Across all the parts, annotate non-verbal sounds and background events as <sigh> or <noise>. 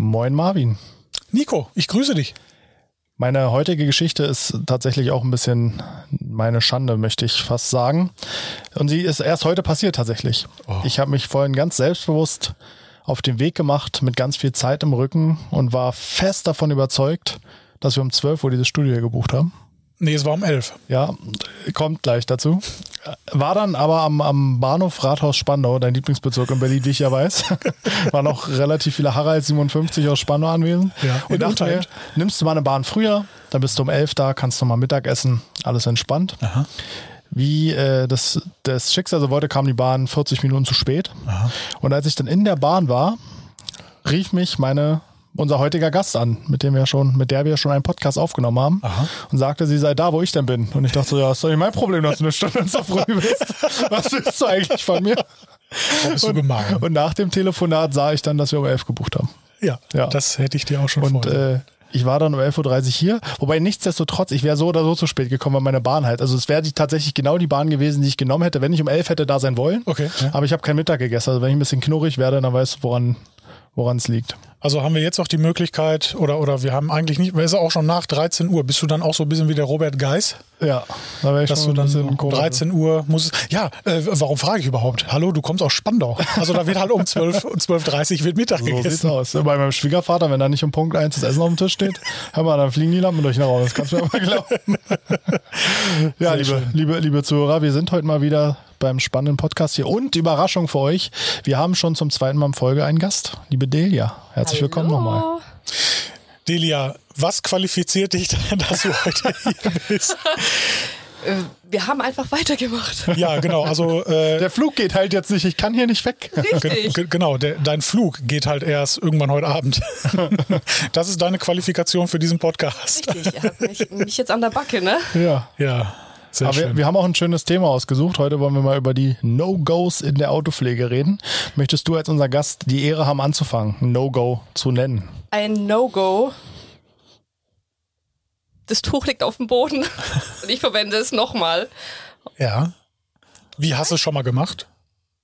Moin Marvin. Nico, ich grüße dich. Meine heutige Geschichte ist tatsächlich auch ein bisschen meine Schande, möchte ich fast sagen. Und sie ist erst heute passiert tatsächlich. Oh. Ich habe mich vorhin ganz selbstbewusst auf den Weg gemacht mit ganz viel Zeit im Rücken und war fest davon überzeugt, dass wir um 12 Uhr dieses Studio gebucht haben. Nee, es war um 11. Ja, kommt gleich dazu. War dann aber am, am Bahnhof Rathaus Spandau, dein Lieblingsbezirk in Berlin, wie ich ja weiß. <laughs> Waren noch relativ viele Harald 57 aus Spandau anwesend. Ja, und dachte mir, nimmst du mal eine Bahn früher, dann bist du um 11 da, kannst du mal Mittag essen, alles entspannt. Aha. Wie äh, das, das Schicksal so wollte, kam die Bahn 40 Minuten zu spät. Aha. Und als ich dann in der Bahn war, rief mich meine unser heutiger Gast an, mit dem wir schon, mit der wir schon einen Podcast aufgenommen haben Aha. und sagte, sie sei da, wo ich denn bin. Und ich dachte so, ja, ist doch nicht mein Problem, dass du eine Stunde so früh bist. <laughs> Was willst du eigentlich von mir? bist du gemein. Und nach dem Telefonat sah ich dann, dass wir um elf gebucht haben. Ja, ja. das hätte ich dir auch schon Und äh, ich war dann um 11.30 Uhr hier, wobei nichtsdestotrotz, ich wäre so oder so zu spät gekommen, weil meine Bahn halt. Also es wäre tatsächlich genau die Bahn gewesen, die ich genommen hätte, wenn ich um 11 hätte da sein wollen. Okay. Ja. Aber ich habe kein Mittag gegessen. Also wenn ich ein bisschen knurrig werde, dann weißt du, woran woran es liegt. Also haben wir jetzt auch die Möglichkeit, oder, oder wir haben eigentlich nicht, ist auch schon nach 13 Uhr. Bist du dann auch so ein bisschen wie der Robert Geis? Ja, da wäre ich Dass schon du dann um 13 Uhr muss Ja, äh, warum frage ich überhaupt? Hallo, du kommst aus Spandau. Also da wird halt um 12, um 12.30 wird Mittag so gegessen. So sieht's aus. Bei meinem Schwiegervater, wenn da nicht um Punkt 1 das Essen auf dem Tisch steht, hör mal, dann fliegen die Lampen durch den Raum. Das kannst du mir mal glauben. <laughs> ja, liebe, liebe, liebe Zuhörer, wir sind heute mal wieder beim spannenden Podcast hier. Und Überraschung für euch, wir haben schon zum zweiten Mal in Folge einen Gast, liebe Delia. Herzlich Hallo. willkommen nochmal. Delia, was qualifiziert dich, <laughs> dass du heute hier bist? Äh, wir haben einfach weitergemacht. Ja, genau. Also äh, der Flug geht halt jetzt nicht. Ich kann hier nicht weg. Richtig. genau. Der, dein Flug geht halt erst irgendwann heute Abend. <laughs> Das ist deine Qualifikation für diesen Podcast. Richtig. Ihr habt mich, mich jetzt an der Backe, ne? Ja. Ja. Sehr Aber wir, wir, haben auch ein schönes Thema ausgesucht. Heute wollen wir mal über die No-Gos in der Autopflege reden. Möchtest du als unser Gast die Ehre haben, anzufangen, No-Go zu nennen? Ein No-Go. Das Tuch liegt auf dem Boden <laughs> und ich verwende es nochmal. Ja. Wie hast du es schon mal gemacht?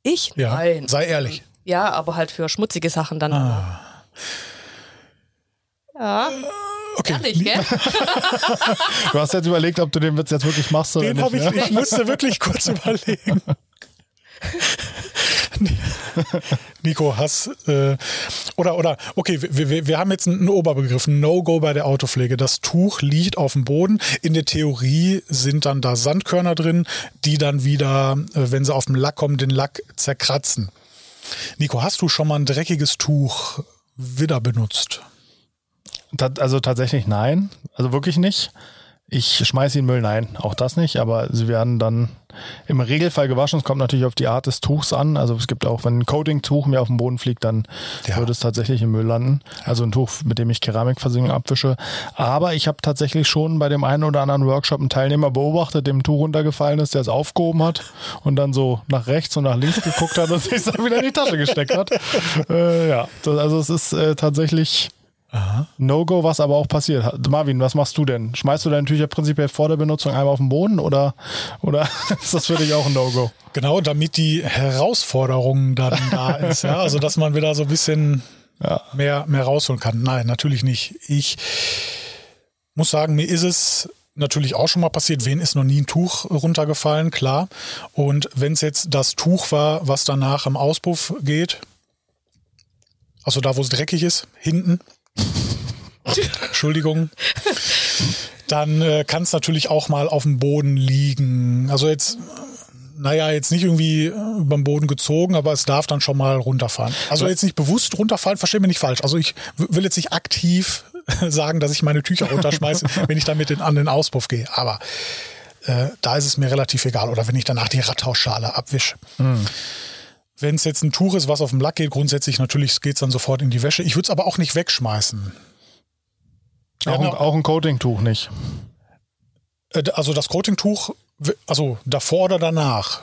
Ich? Ja. Nein. Sei ehrlich. Ja, aber halt für schmutzige Sachen dann. Ah. Ja. Okay. Ehrlich, gell? <laughs> du hast jetzt überlegt, ob du den Witz jetzt wirklich machst oder den nicht. Ich, ne? ich musste wirklich kurz überlegen. <laughs> Nico, hast äh, oder oder okay, wir, wir, wir haben jetzt einen Oberbegriff No-Go bei der Autopflege. Das Tuch liegt auf dem Boden. In der Theorie sind dann da Sandkörner drin, die dann wieder, äh, wenn sie auf dem Lack kommen, den Lack zerkratzen. Nico, hast du schon mal ein dreckiges Tuch wieder benutzt? Also tatsächlich nein. Also wirklich nicht. Ich schmeiße ihn Müll, nein, auch das nicht, aber sie werden dann im Regelfall gewaschen. Es kommt natürlich auf die Art des Tuchs an. Also es gibt auch, wenn ein Coating-Tuch mir auf den Boden fliegt, dann ja. würde es tatsächlich im Müll landen. Also ein Tuch, mit dem ich Keramikversiegelung abwische. Aber ich habe tatsächlich schon bei dem einen oder anderen Workshop einen Teilnehmer beobachtet, dem ein Tuch runtergefallen ist, der es aufgehoben hat und dann so nach rechts und nach links geguckt hat und <laughs> sich dann wieder in die Tasche gesteckt hat. äh, ja, also es ist äh, tatsächlich No-Go, was aber auch passiert. Marvin, was machst du denn? Schmeißt du deine Tücher prinzipiell vor der Benutzung einmal auf den Boden oder, oder <laughs> ist das für dich auch ein No-Go? Genau, damit die Herausforderung dann <laughs> da ist. Ja? Also, dass man wieder so ein bisschen ja. mehr, mehr rausholen kann. Nein, natürlich nicht. Ich muss sagen, mir ist es natürlich auch schon mal passiert. Wen ist noch nie ein Tuch runtergefallen? Klar. Und wenn es jetzt das Tuch war, was danach im Auspuff geht, also da, wo es dreckig ist, hinten, Entschuldigung. Dann äh, kann es natürlich auch mal auf dem Boden liegen. Also jetzt, naja, jetzt nicht irgendwie äh, über den Boden gezogen, aber es darf dann schon mal runterfahren. Also jetzt nicht bewusst runterfallen, verstehe mich nicht falsch. Also ich will jetzt nicht aktiv sagen, dass ich meine Tücher runterschmeiße, <laughs> wenn ich damit in, an den Auspuff gehe. Aber äh, da ist es mir relativ egal. Oder wenn ich danach die Radhausschale abwische. Mhm. Wenn es jetzt ein Tuch ist, was auf dem Lack geht, grundsätzlich natürlich geht es dann sofort in die Wäsche. Ich würde es aber auch nicht wegschmeißen. Auch, ein, auch ein Coating-Tuch nicht. Äh, also das Coating-Tuch, also davor oder danach?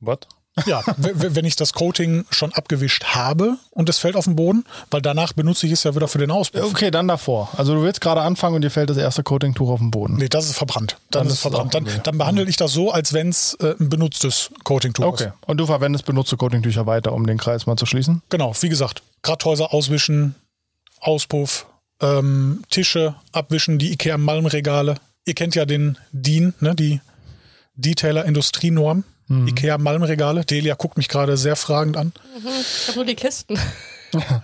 Was? Ja, wenn ich das Coating schon abgewischt habe und es fällt auf den Boden, weil danach benutze ich es ja wieder für den Auspuff. Okay, dann davor. Also du willst gerade anfangen und dir fällt das erste Coating-Tuch auf den Boden. Nee, das ist verbrannt. Dann, dann ist es verbrannt. Dann, dann, behandle ich das so, als wenn es äh, ein benutztes Coating-Tuch okay. ist. Okay. Und du verwendest benutzte Coating-Tücher weiter, um den Kreis mal zu schließen? Genau, wie gesagt, Gratthäuser auswischen, Auspuff, ähm, Tische abwischen, die Ikea Malmregale. Ihr kennt ja den DIN, ne, die Detailer Industrienorm. Ikea Malmregale. Delia guckt mich gerade sehr fragend an. Ich habe nur die Kisten. <laughs>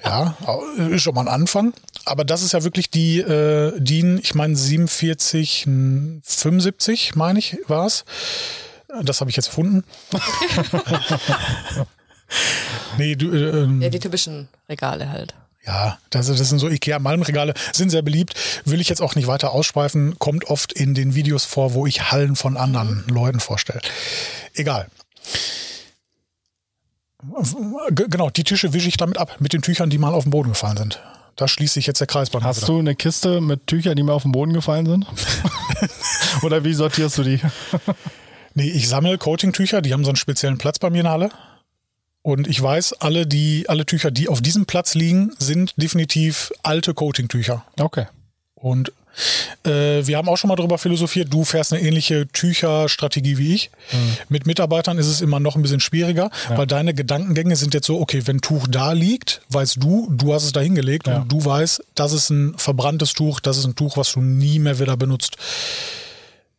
Ja, ist schon mal ein Anfang. Aber das ist ja wirklich die äh, DIN, ich meine 47, 75, meine ich, war es. Das habe ich jetzt gefunden. <laughs> <laughs> nee, du, äh, ähm, Ja, die typischen Regale halt. Ja, das, das sind so Ikea-Malmregale, sind sehr beliebt. Will ich jetzt auch nicht weiter ausschweifen, kommt oft in den Videos vor, wo ich Hallen von anderen Leuten vorstelle. Egal. Genau, die Tische wische ich damit ab, mit den Tüchern, die mal auf den Boden gefallen sind. Da schließt sich jetzt der Kreis bei mir Hast wieder. du eine Kiste mit Tüchern, die mir auf den Boden gefallen sind? <laughs> Oder wie sortierst du die? Nee, ich sammle Coating-Tücher, die haben so einen speziellen Platz bei mir in der Halle. Und ich weiß, alle, die, alle Tücher, die auf diesem Platz liegen, sind definitiv alte Coating-Tücher. Okay. Und äh, wir haben auch schon mal darüber philosophiert, du fährst eine ähnliche Tücherstrategie wie ich. Mit Mitarbeitern ist es immer noch ein bisschen schwieriger, weil deine Gedankengänge sind jetzt so, okay, wenn Tuch da liegt, weißt du, du hast es da hingelegt Ja. und du weißt, das ist ein verbranntes Tuch, das ist ein Tuch, was du nie mehr wieder benutzt.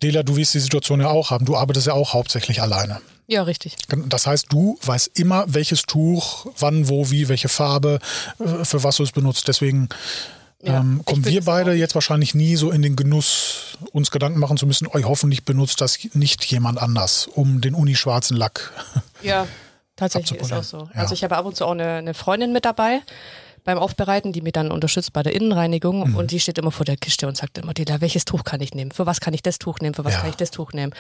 Dela, du wirst die Situation ja auch haben. Du arbeitest ja auch hauptsächlich alleine. Ja, richtig. Das heißt, du weißt immer, welches Tuch, wann, wo, wie, welche Farbe, äh, für was du es benutzt. Deswegen Ja, ähm, kommen wir beide auch. jetzt wahrscheinlich nie so in den Genuss, uns Gedanken machen zu müssen, euch hoffentlich benutzt das nicht jemand anders, um den unischwarzen Lack. Ja, <laughs> tatsächlich ist auch so. Ja. Also ich habe ab und zu auch eine, eine Freundin mit dabei beim Aufbereiten, die mich dann unterstützt bei der Innenreinigung Mhm. und die steht immer vor der Kiste und sagt immer, Dela, welches Tuch kann ich nehmen? Für was kann ich das Tuch nehmen? Für was Ja. kann ich das Tuch nehmen?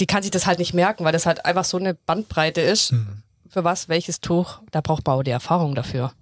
Die kann sich das halt nicht merken, weil das halt einfach so eine Bandbreite ist. Mhm. Für was, welches Tuch? Da braucht Bau die Erfahrung dafür.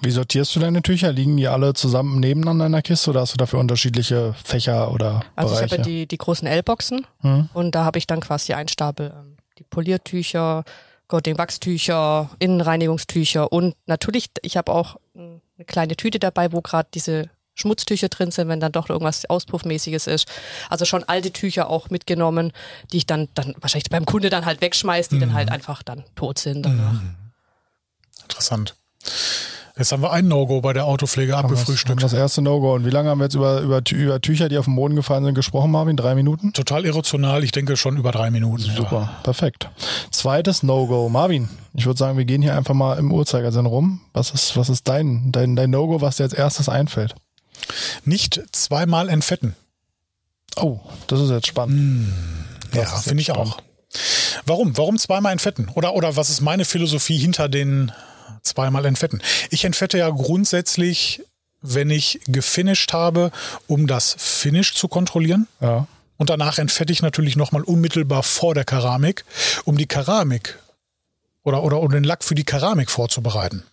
Wie sortierst du deine Tücher? Liegen die alle zusammen nebeneinander in der Kiste oder hast du dafür unterschiedliche Fächer oder Also ich Bereiche? habe ja die, die großen L-Boxen Hm? und da habe ich dann quasi einen Stapel ähm, die Poliertücher, Coating-Wachstücher, Innenreinigungstücher und natürlich, ich habe auch ähm, eine kleine Tüte dabei, wo gerade diese Schmutztücher drin sind, wenn dann doch irgendwas Auspuffmäßiges ist. Also schon alte Tücher auch mitgenommen, die ich dann, dann wahrscheinlich beim Kunde dann halt wegschmeiß, die dann halt einfach dann tot sind danach. Interessant. Jetzt haben wir ein No-Go bei der Autopflege abgefrühstückt. Das erste No-Go. Und wie lange haben wir jetzt über, über, über Tücher, die auf den Boden gefallen sind, gesprochen, Marvin? Drei Minuten? Total irrational, ich denke schon über drei Minuten. Super, perfekt. Zweites No-Go. Marvin, ich würde sagen, wir gehen hier einfach mal im Uhrzeigersinn rum. Was ist, was ist dein, dein, dein No-Go, was dir als erstes einfällt? Nicht zweimal entfetten. Oh, das ist jetzt spannend. Ja, Das ist finde ich auch. Warum? Warum zweimal entfetten? Oder, oder was ist meine Philosophie hinter den zweimal entfetten? Ich entfette ja grundsätzlich, wenn ich gefinisht habe, um das Finish zu kontrollieren. Ja. Und danach entfette ich natürlich nochmal unmittelbar vor der Keramik, um die Keramik oder, oder um den Lack für die Keramik vorzubereiten.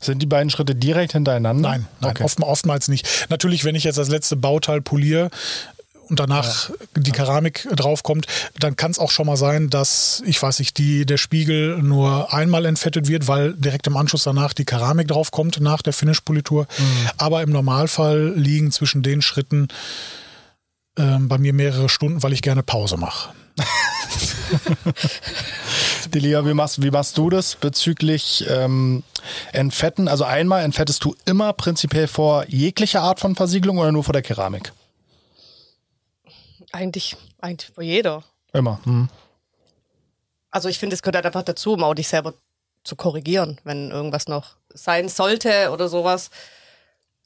Sind die beiden Schritte direkt hintereinander? Nein, nein Okay. oft, oftmals nicht. Natürlich, wenn ich jetzt das letzte Bauteil poliere und danach die Keramik draufkommt, dann kann es auch schon mal sein, dass, ich weiß nicht, die, der Spiegel nur einmal entfettet wird, weil direkt im Anschluss danach die Keramik draufkommt nach der Finish-Politur. Aber im Normalfall liegen zwischen den Schritten ähm, bei mir mehrere Stunden, weil ich gerne Pause mache. <laughs> Delia, wie machst, wie machst du das bezüglich ähm, Entfetten? Also einmal entfettest du immer prinzipiell vor jeglicher Art von Versiegelung oder nur vor der Keramik? Eigentlich, eigentlich für jeder. Immer. Hm. Also ich finde, es gehört halt einfach dazu, um auch dich selber zu korrigieren, wenn irgendwas noch sein sollte oder sowas.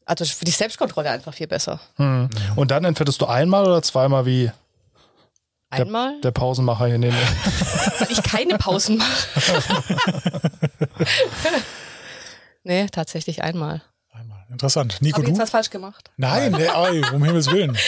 Also für die Selbstkontrolle einfach viel besser. Hm. Und dann entfettest du einmal oder zweimal wie der, Einmal, der Pausenmacher hier neben mir? <laughs> weil ich keine Pausen mache. <laughs> <laughs> nee, tatsächlich einmal. Interessant. Nico, Habe ich du? jetzt was falsch gemacht? Nein, nee, ey, um Himmels Willen. <laughs>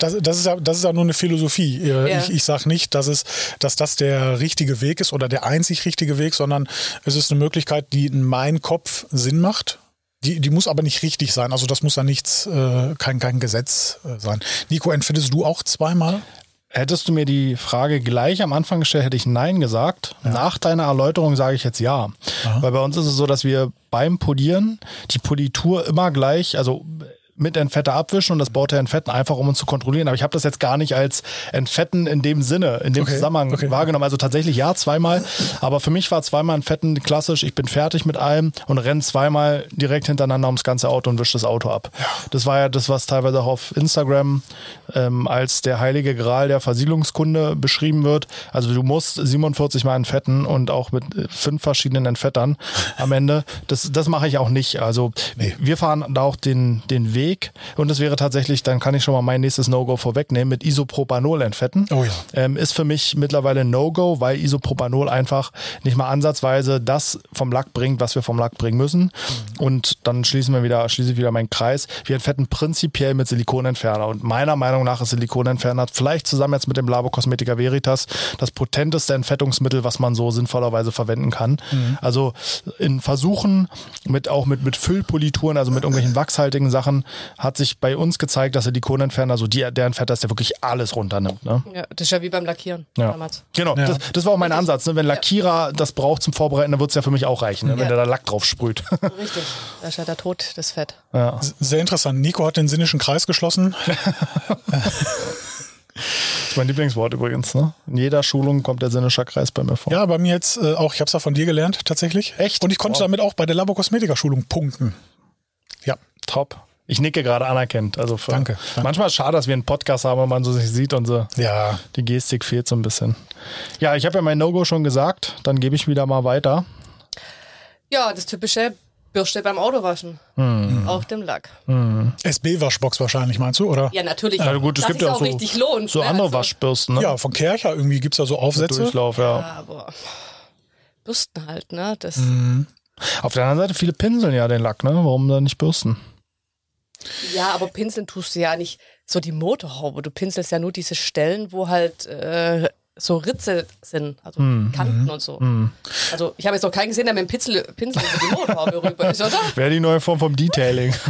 Das, das, ist ja, das ist ja nur eine Philosophie. Ja. Ich, ich sage nicht, dass, es, dass das der richtige Weg ist oder der einzig richtige Weg, sondern es ist eine Möglichkeit, die in meinem Kopf Sinn macht. Die, die muss aber nicht richtig sein. Also das muss ja nichts, äh, kein, kein Gesetz äh, sein. Nico, entfindest du auch zweimal? Hättest du mir die Frage gleich am Anfang gestellt, hätte ich Nein gesagt. Nach deiner Erläuterung sage ich jetzt Ja. Weil bei uns ist es so, dass wir beim Polieren die Politur immer gleich, also mit Entfetter abwischen und das Bauteil entfetten, einfach um uns zu kontrollieren. Aber ich habe das jetzt gar nicht als Entfetten in dem Sinne, in dem Okay, Zusammenhang okay. wahrgenommen. Also tatsächlich ja, zweimal. Aber für mich war zweimal Entfetten klassisch. Ich bin fertig mit allem und renne zweimal direkt hintereinander ums ganze Auto und wische das Auto ab. Das war ja das, was teilweise auch auf Instagram ähm, als der heilige Gral der Versiegelungskunde beschrieben wird. Also du musst 47 Mal entfetten und auch mit äh, fünf verschiedenen Entfettern am Ende. Das, das mache ich auch nicht. Also wir fahren da auch den, den Weg und es wäre tatsächlich, dann kann ich schon mal mein nächstes No-Go vorwegnehmen, mit Isopropanol entfetten. Oh ja. Ähm, ist für mich mittlerweile ein No-Go, weil Isopropanol einfach nicht mal ansatzweise das vom Lack bringt, was wir vom Lack bringen müssen. Und dann schließen wir wieder, schließe ich wieder meinen Kreis. Wir entfetten prinzipiell mit Silikonentferner. Und meiner Meinung nach ist Silikonentferner vielleicht zusammen jetzt mit dem Labo Cosmetica Veritas das potenteste Entfettungsmittel, was man so sinnvollerweise verwenden kann. Also in Versuchen mit auch mit, mit Füllpolituren, also mit irgendwelchen <laughs> wachshaltigen Sachen, hat sich bei uns gezeigt, dass Silikonentferner, so die, der Entfetter ist, der wirklich alles runternimmt. Ne? Ja, das ist ja wie beim Lackieren Ja. damals. Genau, Ja. das, das war auch mein Ansatz. Ne? Wenn Lackierer das braucht zum Vorbereiten, dann wird es ja für mich auch reichen, ne? wenn Ja. der da Lack drauf sprüht. <laughs> Richtig. Da ist ja der Tod, das Fett. ja. Sehr interessant. Nico hat den sinnischen Kreis geschlossen. <laughs> Das ist mein Lieblingswort übrigens. Ne? In jeder Schulung kommt der sinnische Kreis bei mir vor. Ja, bei mir jetzt äh, auch. Ich habe es ja von dir gelernt, tatsächlich. Echt? Und ich konnte Wow. damit auch bei der Labokosmetika-Schulung punkten. Ja. Top. Ich nicke gerade anerkennt. Also für, Danke, danke. Manchmal ist es schade, dass wir einen Podcast haben, und man so sich sieht und so. Ja. Die Gestik fehlt so ein bisschen. Ja, ich habe ja mein No-Go schon gesagt. Dann gebe ich wieder mal weiter. Ja, das typische Bürste beim Autowaschen. Hm. Auf dem Lack. SB-Waschbox wahrscheinlich, meinst du? Oder? Ja, natürlich. Ja, gut, es gibt ja auch so, richtig lohnt. so ne? andere Also, Waschbürsten. Ne? Ja, von Kercher irgendwie gibt's da so Aufsätze. Durchlauf, ja. Aber Bürsten halt, ne? Das, Mhm. Auf der anderen Seite, viele pinseln ja den Lack, ne? Warum dann nicht bürsten? Ja, aber pinseln tust du ja nicht so die Motorhaube. Du pinselst ja nur diese Stellen, wo halt äh, so Ritze sind, also Hm, Kanten und so. Also ich habe jetzt noch keinen gesehen, der mit dem Pinsel, Pinsel über die Motorhaube <laughs> rüber ist, oder? Wäre die neue Form vom Detailing. <laughs>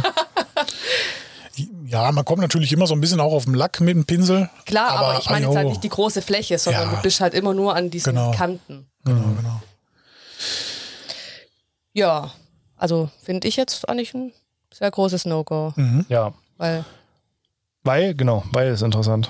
Ja, man kommt natürlich immer so ein bisschen auch auf dem Lack mit dem Pinsel. Klar, aber, ich meine jetzt halt nicht die große Fläche, sondern Ja. du bist halt immer nur an diesen Genau. Kanten. Genau, genau. Ja, also finde ich jetzt eigentlich ein sehr großes No-Go, ja. weil Weil, genau, weil ist interessant.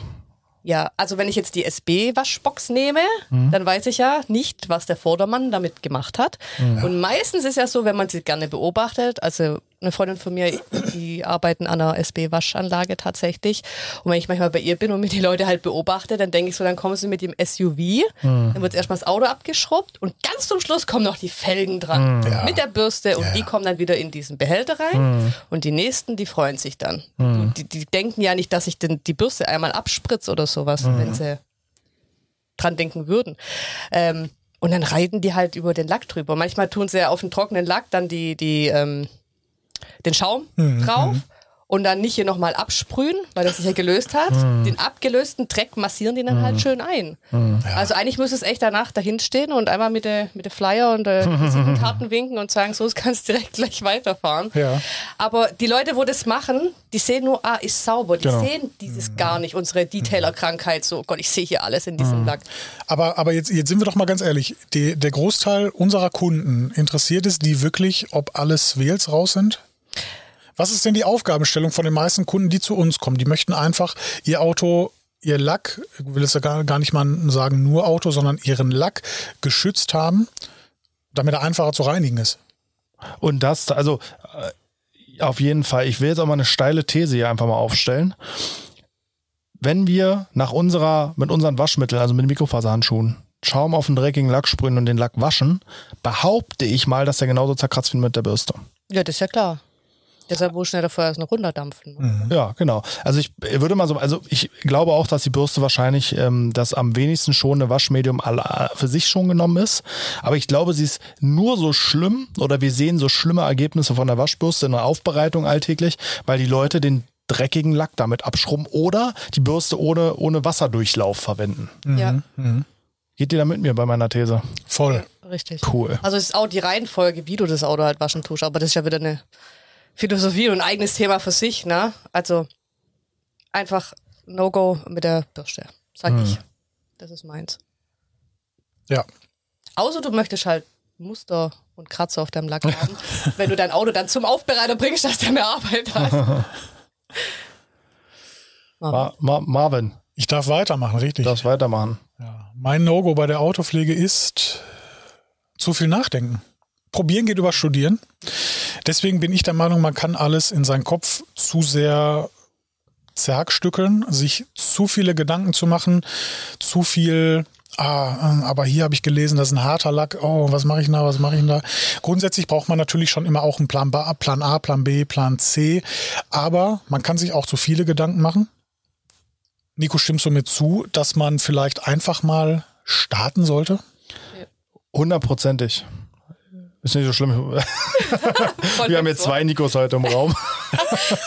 Ja, also wenn ich jetzt die SB-Waschbox nehme, dann weiß ich ja nicht, was der Vordermann damit gemacht hat. Und meistens ist ja so, wenn man sie gerne beobachtet, also eine Freundin von mir, die arbeiten an einer SB-Waschanlage tatsächlich. Und wenn ich manchmal bei ihr bin und mir die Leute halt beobachte, dann denke ich so, dann kommen sie mit dem SUV, dann wird erstmal das Auto abgeschrubbt und ganz zum Schluss kommen noch die Felgen dran Ja. mit der Bürste und Ja, die kommen dann wieder in diesen Behälter rein und die nächsten, die freuen sich dann. Die, die denken ja nicht, dass ich denn die Bürste einmal abspritze oder sowas, wenn sie dran denken würden. Ähm, und dann reiten die halt über den Lack drüber. Manchmal tun sie ja auf den trockenen Lack dann die, die, ähm, den Schaum drauf und dann nicht hier nochmal absprühen, weil das sich ja gelöst hat. Den abgelösten Dreck massieren die dann halt schön ein. Also eigentlich müsste es echt danach dahin stehen und einmal mit der, mit der Flyer und der <laughs> Karten winken und sagen, so, es kannst direkt gleich weiterfahren. Ja. Aber die Leute, wo das machen, die sehen nur, ah, ist sauber. Die Genau. sehen dieses gar nicht, unsere Detailer-Krankheit. So, Gott, ich sehe hier alles in diesem Lack. Aber, aber jetzt, jetzt sind wir doch mal ganz ehrlich. Die, der Großteil unserer Kunden interessiert es die wirklich, ob alles Wales raus sind? Was ist denn die Aufgabenstellung von den meisten Kunden, die zu uns kommen? Die möchten einfach ihr Auto, ihr Lack, ich will jetzt ja gar, nicht mal sagen nur Auto, sondern ihren Lack geschützt haben, damit er einfacher zu reinigen ist. Und das, also äh, auf jeden Fall, ich will jetzt auch mal eine steile These hier einfach mal aufstellen. Wenn wir nach unserer, mit unseren Waschmitteln, also mit Mikrofaserhandschuhen, Schaum auf den dreckigen Lack sprühen und den Lack waschen, behaupte ich mal, dass der genauso zerkratzt wie mit der Bürste. Ja, das ist ja klar. Deshalb muss schneller vorher noch runterdampfen. ne? Ja, genau. Also ich würde mal so, also ich glaube auch, dass die Bürste wahrscheinlich ähm, das am wenigsten schonende Waschmedium aller, für sich schon genommen ist. Aber ich glaube, sie ist nur so schlimm oder wir sehen so schlimme Ergebnisse von der Waschbürste in der Aufbereitung alltäglich, weil die Leute den dreckigen Lack damit abschrubben oder die Bürste ohne, ohne Wasserdurchlauf verwenden. Ja, Geht ihr da mit mir bei meiner These? Voll. richtig. Cool. Also es ist auch die Reihenfolge, wie du das Auto halt waschen tust, aber das ist ja wieder eine Philosophie und ein eigenes Thema für sich, ne? Also einfach No-Go mit der Bürste, sag ich. Das ist meins. Ja. Außer du möchtest halt Muster und Kratzer auf deinem Lack haben, <laughs> wenn du dein Auto dann zum Aufbereiter bringst, dass der mehr Arbeit hat. <laughs> Ma Ma Marvin, Ich darf weitermachen, richtig. du darfst weitermachen. Ja. Mein No-Go bei der Autopflege ist zu viel nachdenken. Probieren geht über Studieren. Deswegen bin ich der Meinung, man kann alles in seinen Kopf zu sehr zerhackstückeln, sich zu viele Gedanken zu machen, zu viel, ah, ähm, aber hier habe ich gelesen, das ist ein harter Lack, oh, was mache ich da, was mache ich da? Grundsätzlich braucht man natürlich schon immer auch einen Plan, ba, Plan A, Plan B, Plan C, aber man kann sich auch zu viele Gedanken machen. Nico, stimmst du mir zu, dass man vielleicht einfach mal starten sollte? Hundertprozentig. Ist nicht so schlimm. <laughs> Wir haben jetzt zwei Nikos heute im Raum. <laughs>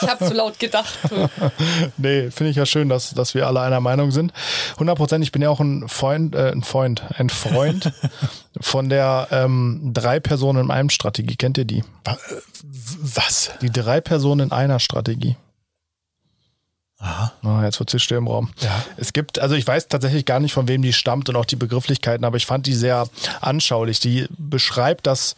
Ich habe zu laut gedacht. <laughs> Nee, finde ich ja schön, dass, dass wir alle einer Meinung sind. 100 Prozent, ich bin ja auch ein Freund, äh, ein Freund, ein Freund von der ähm, drei Personen in einem Strategie. Kennt ihr die? Äh, Was? Die drei Personen in einer Strategie. Aha. Ah, jetzt wird sie still im Raum. Ja. Es gibt, also ich weiß tatsächlich gar nicht, von wem die stammt und auch die Begrifflichkeiten, aber ich fand die sehr anschaulich. Die beschreibt, dass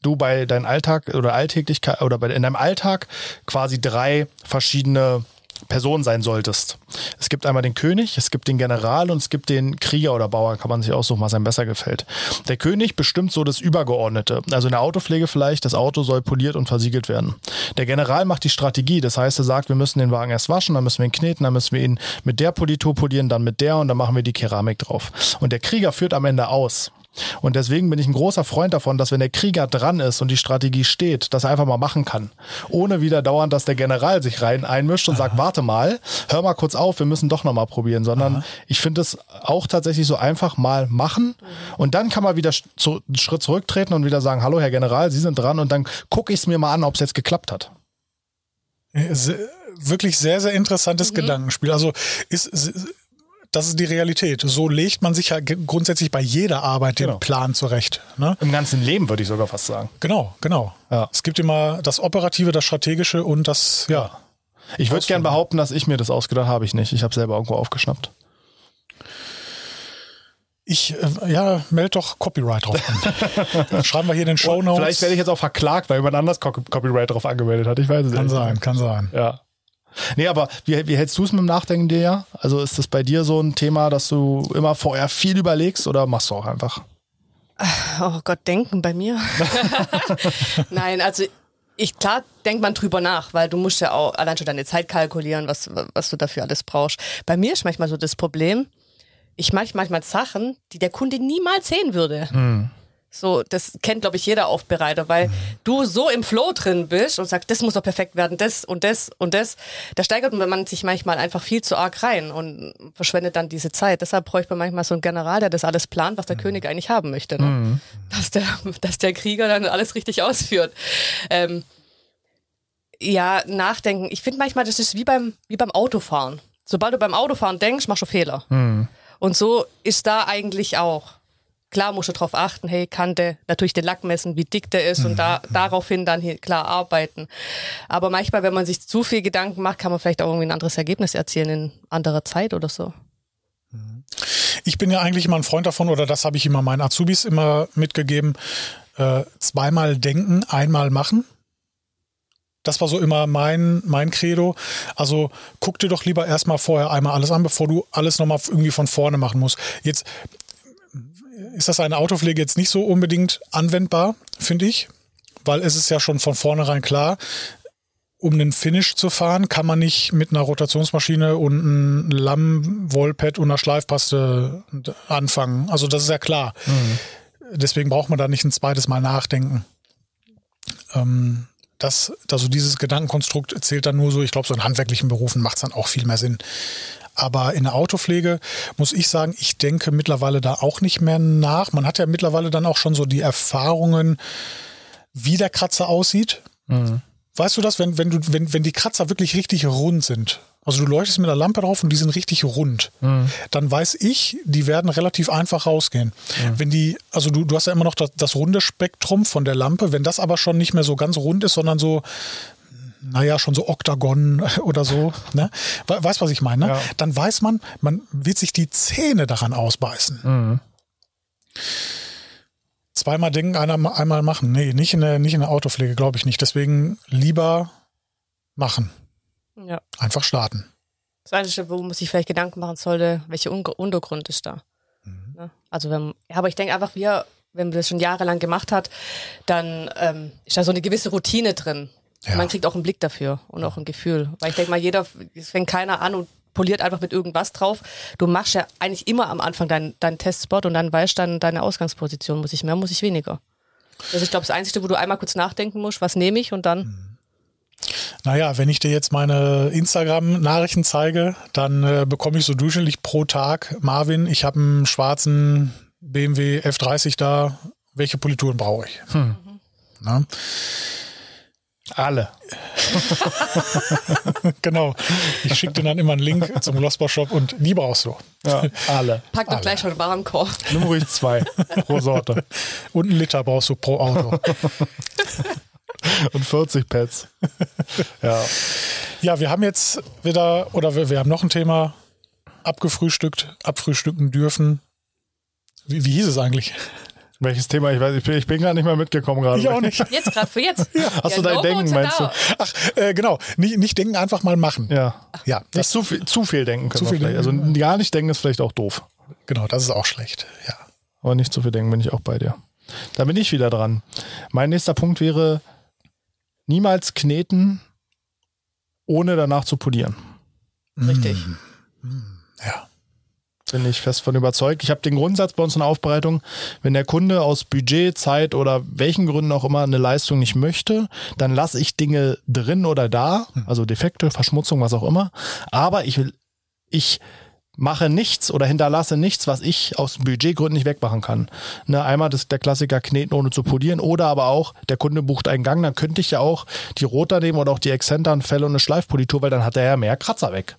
du bei deinem Alltag oder Alltäglichkeit oder bei, in deinem Alltag quasi drei verschiedene Person sein solltest. Es gibt einmal den König, es gibt den General und es gibt den Krieger oder Bauer, kann man sich aussuchen, was einem besser gefällt. Der König bestimmt so das Übergeordnete. Also in der Autopflege vielleicht, das Auto soll poliert und versiegelt werden. Der General macht die Strategie, das heißt, er sagt, wir müssen den Wagen erst waschen, dann müssen wir ihn kneten, dann müssen wir ihn mit der Politur polieren, dann mit der und dann machen wir die Keramik drauf. Und der Krieger führt am Ende aus. Und deswegen bin ich ein großer Freund davon, dass wenn der Krieger dran ist und die Strategie steht, dass er einfach mal machen kann. Ohne wieder dauernd, dass der General sich rein einmischt und sagt, warte mal, hör mal kurz auf, wir müssen doch nochmal probieren. Sondern ich finde es auch tatsächlich so einfach mal machen. Und dann kann man wieder zu, einen Schritt zurücktreten und wieder sagen, hallo Herr General, Sie sind dran. Und dann gucke ich es mir mal an, ob es jetzt geklappt hat. Se- Wirklich sehr, sehr interessantes Gedankenspiel. Also ist, ist- das ist die Realität. So legt man sich ja grundsätzlich bei jeder Arbeit den Genau. Plan zurecht. Ne? Im ganzen Leben würde ich sogar fast sagen. Genau, genau. Ja. Es gibt immer das Operative, das Strategische und das, ja. Ich würde gern behaupten, dass ich mir das ausgedacht habe, ich nicht. Ich habe selber irgendwo aufgeschnappt. Ich, äh, ja, meld doch Copyright drauf an. <laughs> Schreiben wir hier in den Show Notes. Vielleicht werde ich jetzt auch verklagt, weil jemand anders Co- Copyright drauf angemeldet hat. Ich weiß es Kann ehrlich sein, nicht. kann sein. Ja. Nee, aber wie, wie hältst du es mit dem Nachdenken dir ja? Also ist das bei dir so ein Thema, dass du immer vorher viel überlegst oder machst du auch einfach? Oh Gott, denken bei mir. <laughs> Nein, also ich klar denkt man drüber nach, weil du musst ja auch allein schon deine Zeit kalkulieren, was, was du dafür alles brauchst. Bei mir ist manchmal so das Problem, ich mache manchmal Sachen, die der Kunde niemals sehen würde. So, das kennt, glaube ich, jeder Aufbereiter, weil du so im Flow drin bist und sagst, das muss doch perfekt werden, das und das und das. Da steigert man sich manchmal einfach viel zu arg rein und verschwendet dann diese Zeit. Deshalb bräuchte man manchmal so einen General, der das alles plant, was der König eigentlich haben möchte. Ne? Dass, der, dass der Krieger dann alles richtig ausführt. Ähm, ja, nachdenken. Ich finde manchmal, das ist wie beim, wie beim Autofahren. Sobald du beim Autofahren denkst, machst du Fehler. Und so ist da eigentlich auch. Klar musst du darauf achten, hey, Kante, natürlich den Lack messen, wie dick der ist und da, daraufhin dann hier klar arbeiten. Aber manchmal, wenn man sich zu viel Gedanken macht, kann man vielleicht auch irgendwie ein anderes Ergebnis erzielen in anderer Zeit oder so. Ich bin ja eigentlich immer ein Freund davon, oder das habe ich immer meinen Azubis immer mitgegeben, äh, zweimal denken, einmal machen. Das war so immer mein, mein Credo. Also guck dir doch lieber erstmal vorher einmal alles an, bevor du alles nochmal irgendwie von vorne machen musst. Jetzt ist das eine Autopflege jetzt nicht so unbedingt anwendbar, finde ich, weil es ist ja schon von vornherein klar, um einen Finish zu fahren, kann man nicht mit einer Rotationsmaschine und einem Lamm-Wollpad und einer Schleifpaste anfangen. Also das ist ja klar. Deswegen braucht man da nicht ein zweites Mal nachdenken. Ähm, das, also dieses Gedankenkonstrukt zählt dann nur so, ich glaube, so in handwerklichen Berufen macht es dann auch viel mehr Sinn. Aber in der Autopflege muss ich sagen, ich denke mittlerweile da auch nicht mehr nach. Man hat ja mittlerweile dann auch schon so die Erfahrungen, wie der Kratzer aussieht. Weißt du das, wenn, wenn, du, wenn, wenn die Kratzer wirklich richtig rund sind? Also du leuchtest mit der Lampe drauf und die sind richtig rund. Dann weiß ich, die werden relativ einfach rausgehen. Wenn die, also du, du hast ja immer noch das, das runde Spektrum von der Lampe, wenn das aber schon nicht mehr so ganz rund ist, sondern so, naja, schon so Oktagon oder so, ne? We- Weißt was ich meine? Ne? Ja. Dann weiß man, man wird sich die Zähne daran ausbeißen. Zweimal denken, einer, einmal machen. Nee, nicht in der, nicht in der Autopflege, glaube ich nicht. Deswegen lieber machen. Ja. Einfach starten. Das Einzige, wo man sich vielleicht Gedanken machen sollte, welcher Un Untergrund ist da. Mhm. Ne? Also wenn, aber ich denke einfach, wir, wenn man das schon jahrelang gemacht hat, dann ähm, ist da so eine gewisse Routine drin. Ja. Man kriegt auch einen Blick dafür und auch ein Gefühl. Weil ich denke mal, jeder, es fängt keiner an und poliert einfach mit irgendwas drauf. Du machst ja eigentlich immer am Anfang deinen deinen Testspot und dann weißt dann deine Ausgangsposition. Muss ich mehr, muss ich weniger. Das ist, ich glaube, das Einzige, wo du einmal kurz nachdenken musst, was nehme ich und dann. Naja, wenn ich dir jetzt meine Instagram-Nachrichten zeige, dann äh, bekomme ich so durchschnittlich pro Tag, Marvin, ich habe einen schwarzen BMW F30 da, welche Polituren brauche ich? Na? Alle. <laughs> Genau. Ich schicke dir dann immer einen Link zum Glossbar Shop und die brauchst du. Ja, alle. Pack doch gleich schon Warenkorb. Nimm ruhig zwei pro Sorte. <laughs> Und einen Liter brauchst du pro Auto. Und 40 Pads. <laughs> Ja. Ja, wir haben jetzt wieder, oder wir, wir haben noch ein Thema abgefrühstückt, abfrühstücken dürfen. Wie, wie hieß es eigentlich? Welches Thema? Ich weiß, ich bin, ich bin gar nicht mehr mitgekommen gerade. Ich auch nicht. <laughs> Jetzt gerade für jetzt. Hast du dein no Denken, meinst du? Ach, äh, genau. Nicht, nicht denken, einfach mal machen. Ja. Ja, Nicht das, zu viel, zu viel denken können Zu wir viel vielleicht. Also denken. gar nicht denken ist vielleicht auch doof. genau, das ist auch schlecht. Ja. Aber nicht zu viel denken bin ich auch bei dir. Da bin ich wieder dran. Mein nächster Punkt wäre niemals kneten, ohne danach zu polieren. Richtig. Ja. Bin ich fest von überzeugt. Ich habe den Grundsatz bei uns in der Aufbereitung, wenn der Kunde aus Budget, Zeit oder welchen Gründen auch immer eine Leistung nicht möchte, dann lasse ich Dinge drin oder da, also Defekte, Verschmutzung, was auch immer. Aber ich will, ich mache nichts oder hinterlasse nichts, was ich aus Budgetgründen nicht wegmachen kann. Ne, einmal das, der Klassiker kneten ohne zu polieren oder aber auch, der Kunde bucht einen Gang, dann könnte ich ja auch die Roter nehmen oder auch die Exzentern, Felle und eine Schleifpolitur, weil dann hat er ja mehr Kratzer weg.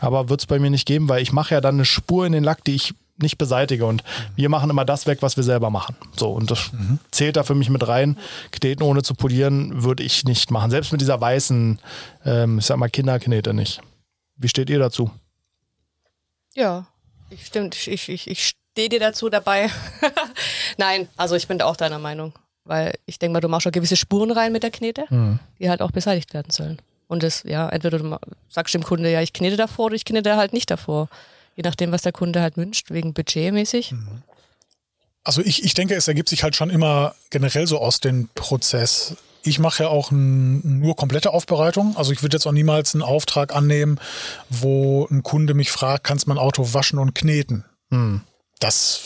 Aber wird es bei mir nicht geben, weil ich mache ja dann eine Spur in den Lack, die ich nicht beseitige und wir machen immer das weg, was wir selber machen. So, und das zählt da für mich mit rein. Kneten ohne zu polieren würde ich nicht machen. Selbst mit dieser weißen, ähm, ich sag mal, Kinderknete nicht. Wie steht ihr dazu? Ja, ich stimmt. Ich, ich, ich, ich stehe dir dazu dabei. <laughs> Nein, also ich bin da auch deiner Meinung. Weil ich denke mal, du machst schon gewisse Spuren rein mit der Knete, die halt auch beseitigt werden sollen. Und das, ja, entweder du sagst dem Kunde, ja, ich knete davor oder ich knete halt nicht davor. Je nachdem, was der Kunde halt wünscht, wegen budgetmäßig. Also ich, ich denke, es ergibt sich halt schon immer generell so aus dem Prozess. Ich mache ja auch nur komplette Aufbereitung. Also ich würde jetzt auch niemals einen Auftrag annehmen, wo ein Kunde mich fragt, kannst du mein Auto waschen und kneten? Das,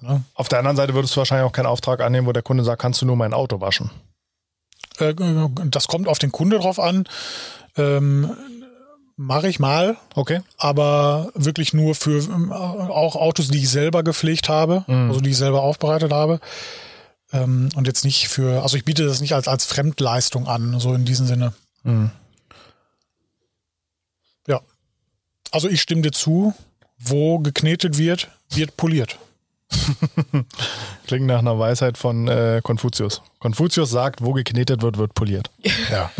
ne? Auf der anderen Seite würdest du wahrscheinlich auch keinen Auftrag annehmen, wo der Kunde sagt, kannst du nur mein Auto waschen. Äh, das kommt auf den Kunde drauf an. Ähm, Mache ich mal, Okay. aber wirklich nur für ähm, auch Autos, die ich selber gepflegt habe, also die ich selber aufbereitet habe. Ähm, und jetzt nicht für, also ich biete das nicht als, als Fremdleistung an, so in diesem Sinne. Mhm. Ja. Also ich stimme dir zu, wo geknetet wird, wird poliert. <laughs> Klingt nach einer Weisheit von äh, Konfuzius. Konfuzius sagt, wo geknetet wird, wird poliert. Ja.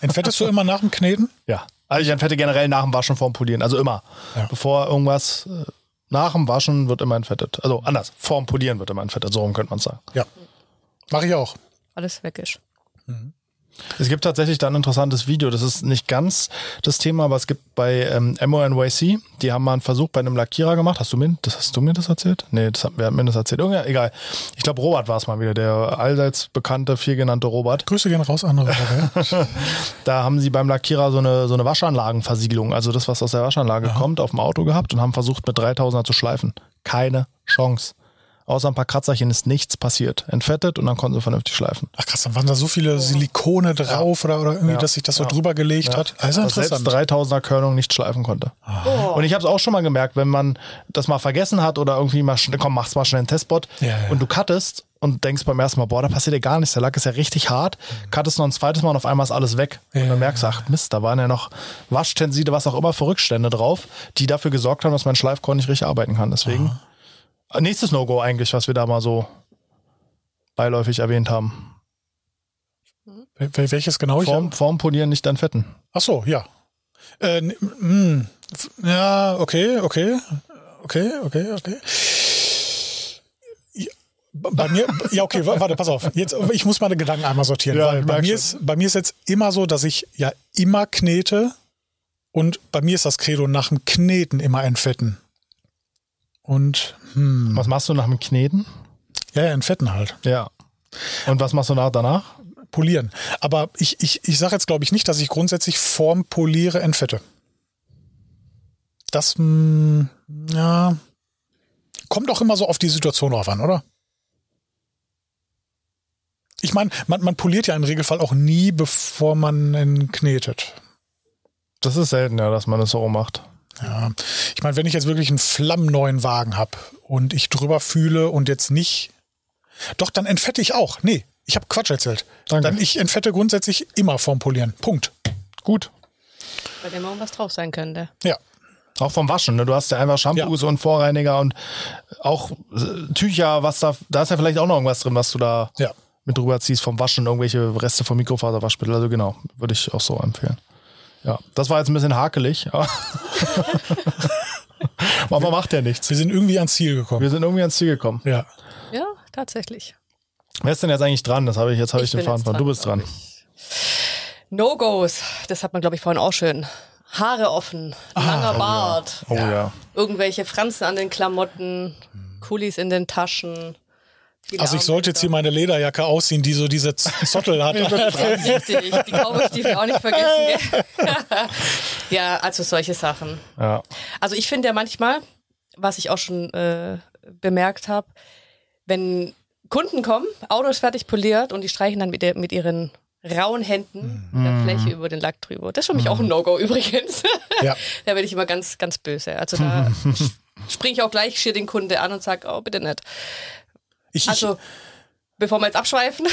Entfettest du immer nach dem Kneten? Ja. Also ich entfette generell nach dem Waschen vorm Polieren. Also immer. Ja. Bevor irgendwas äh, nach dem Waschen wird immer entfettet. Also anders. Vorm Polieren wird immer entfettet. So rum könnte man sagen. Ja. Mache ich auch. Alles weg ist. Es gibt tatsächlich da ein interessantes Video. Das ist nicht ganz das Thema, aber es gibt bei ähm, MONYC, die haben mal einen Versuch bei einem Lackierer gemacht. Hast du mir das, hast du mir das erzählt? Nee, das hat, wer hat mir das erzählt? Irgendwer, egal. Ich glaube, Robert war es mal wieder, der allseits bekannte, viel genannte Robert. Grüße gehen raus, andere. <laughs> Da haben sie beim Lackierer so eine, so eine Waschanlagenversiegelung, also das, was aus der Waschanlage kommt, auf dem Auto gehabt und haben versucht, mit 3000er zu schleifen. Keine Chance. Außer ein paar Kratzerchen ist nichts passiert. Entfettet und dann konnten sie vernünftig schleifen. Ach krass, dann waren da so viele Silikone drauf oder, oder irgendwie, Ja. dass sich das so Ja. drüber gelegt hat. Also dass selbst interessant. 3000er Körnung nicht schleifen konnte. Und ich habe es auch schon mal gemerkt, wenn man das mal vergessen hat oder irgendwie mal schnell, komm, mach's mal schnell einen Testbot Ja, ja. und du cuttest und denkst beim ersten Mal, boah, da passiert ja gar nichts, der Lack ist ja richtig hart, cuttest noch ein zweites Mal und auf einmal ist alles weg. Ja, und dann merkst du, ach Mist, da waren ja noch Waschtenside, was auch immer für Rückstände drauf, die dafür gesorgt haben, dass mein Schleifkorn nicht richtig arbeiten kann. Deswegen äh, nächstes No-Go eigentlich, was wir da mal so beiläufig erwähnt haben. Wel- Welches genau? Ich- Vorm, vorm Polieren nicht entfetten. Ach so, ja. Äh, mh, f- ja, okay, okay, okay, okay, okay. Bei mir, <laughs> ja, okay, wa- warte, pass auf. Jetzt, ich muss meine Gedanken einmal sortieren, Ja, bei mir, ist, bei mir ist jetzt immer so, dass ich ja immer knete, Und bei mir ist das Credo nach dem Kneten immer entfetten. Und hm, Was machst du nach dem Kneten? ja, ja, entfetten halt. Ja. Und was machst du nach, danach? Polieren. Aber ich, ich, ich sage jetzt, glaube ich, nicht, dass ich grundsätzlich vorm Poliere entfette. Das, hm, ja, kommt auch immer so auf die Situation drauf an, oder? Ich meine, man, man poliert ja im Regelfall auch nie, bevor man ihn knetet. Das ist selten, ja, dass man das so macht. Ja, ich meine, wenn ich jetzt wirklich einen flammneuen Wagen habe und ich drüber fühle und jetzt nicht, doch, dann entfette ich auch. Nee, ich habe Quatsch erzählt. Danke. Dann ich entfette grundsätzlich immer vorm Polieren. Punkt. Gut. Bei dem irgendwas drauf sein könnte. Ja. Auch vom Waschen, ne? Du hast ja einfach Shampoos und Vorreiniger und auch äh, Tücher, was da, da ist ja vielleicht auch noch irgendwas drin, was du da Ja. mit drüber ziehst vom Waschen, irgendwelche Reste vom Mikrofaserwaschmittel. Also genau, würde ich auch so empfehlen. Ja, das war jetzt ein bisschen hakelig, aber, <laughs> macht ja nichts. Wir sind irgendwie ans Ziel gekommen. Wir sind irgendwie ans Ziel gekommen. Ja. Ja, tatsächlich. Wer ist denn jetzt eigentlich dran? Das habe ich jetzt habe ich, den bin Faden verloren. Du bist dran. ich. No-Gos, das hat man, glaube ich, vorhin auch schön. Haare offen, langer Bart, Oh ja. irgendwelche Franzen an den Klamotten, Kulis in den Taschen. Viele Also ich sollte jetzt hier meine Lederjacke ausziehen, die so diese <laughs> Zottel hat. Richtig, die Cowboy-Stiefel auch nicht vergessen. <laughs> Ja, also solche Sachen. Ja. Also ich finde ja manchmal, was ich auch schon äh, bemerkt habe, wenn Kunden kommen, Auto ist fertig poliert und die streichen dann mit, der, mit ihren rauen Händen Mhm. der Fläche über den Lack drüber. Das ist für mich auch ein No-Go übrigens. <laughs> Ja. da werde ich immer ganz, ganz böse. Also da springe ich auch gleich schier den Kunde an und sage, oh, bitte nicht. Ich, ich, Also, bevor wir jetzt abschweifen,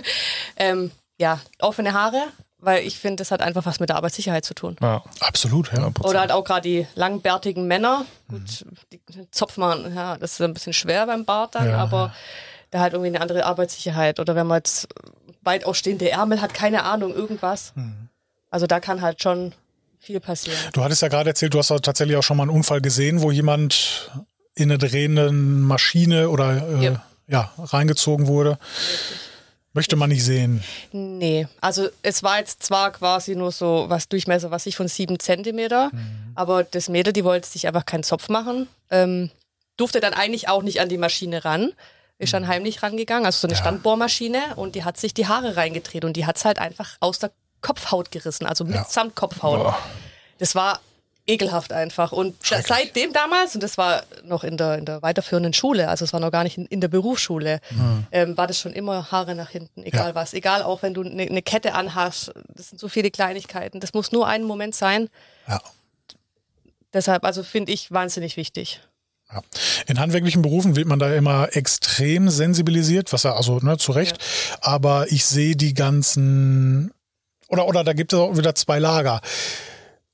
<laughs> ähm, ja, offene Haare, weil ich finde, das hat einfach was mit der Arbeitssicherheit zu tun. ja. absolut, ja. Oder halt auch gerade die langbärtigen Männer. Gut, die Zopf machen, ja, das ist ein bisschen schwer beim Bart dann, Ja, aber da halt irgendwie eine andere Arbeitssicherheit. Oder wenn man jetzt weit ausstehende Ärmel hat, keine Ahnung, irgendwas. Also da kann halt schon viel passieren. Du hattest ja gerade erzählt, du hast ja tatsächlich auch schon mal einen Unfall gesehen, wo jemand in eine drehende Maschine oder äh, Ja. Ja, reingezogen wurde. Möchte man nicht sehen. Nee, also es war jetzt zwar quasi nur so was Durchmesser, was ich von sieben Zentimeter, aber das Mädel, die wollte sich einfach keinen Zopf machen, ähm, durfte dann eigentlich auch nicht an die Maschine ran, ist dann heimlich rangegangen, also so eine Standbohrmaschine und die hat sich die Haare reingedreht und die hat's halt einfach aus der Kopfhaut gerissen, also mitsamt Kopfhaut. Das war ekelhaft einfach. Und seitdem damals, und das war noch in der, in der weiterführenden Schule, also es war noch gar nicht in, in der Berufsschule, ähm, war das schon immer Haare nach hinten, egal Ja. was. Egal auch wenn du eine ne Kette anhast, das sind so viele Kleinigkeiten. Das muss nur einen Moment sein. Ja. Deshalb, also finde ich wahnsinnig wichtig. Ja. In handwerklichen Berufen wird man da immer extrem sensibilisiert, was ja also ne, zu Recht. Aber ich sehe die ganzen oder oder da gibt es auch wieder zwei Lager.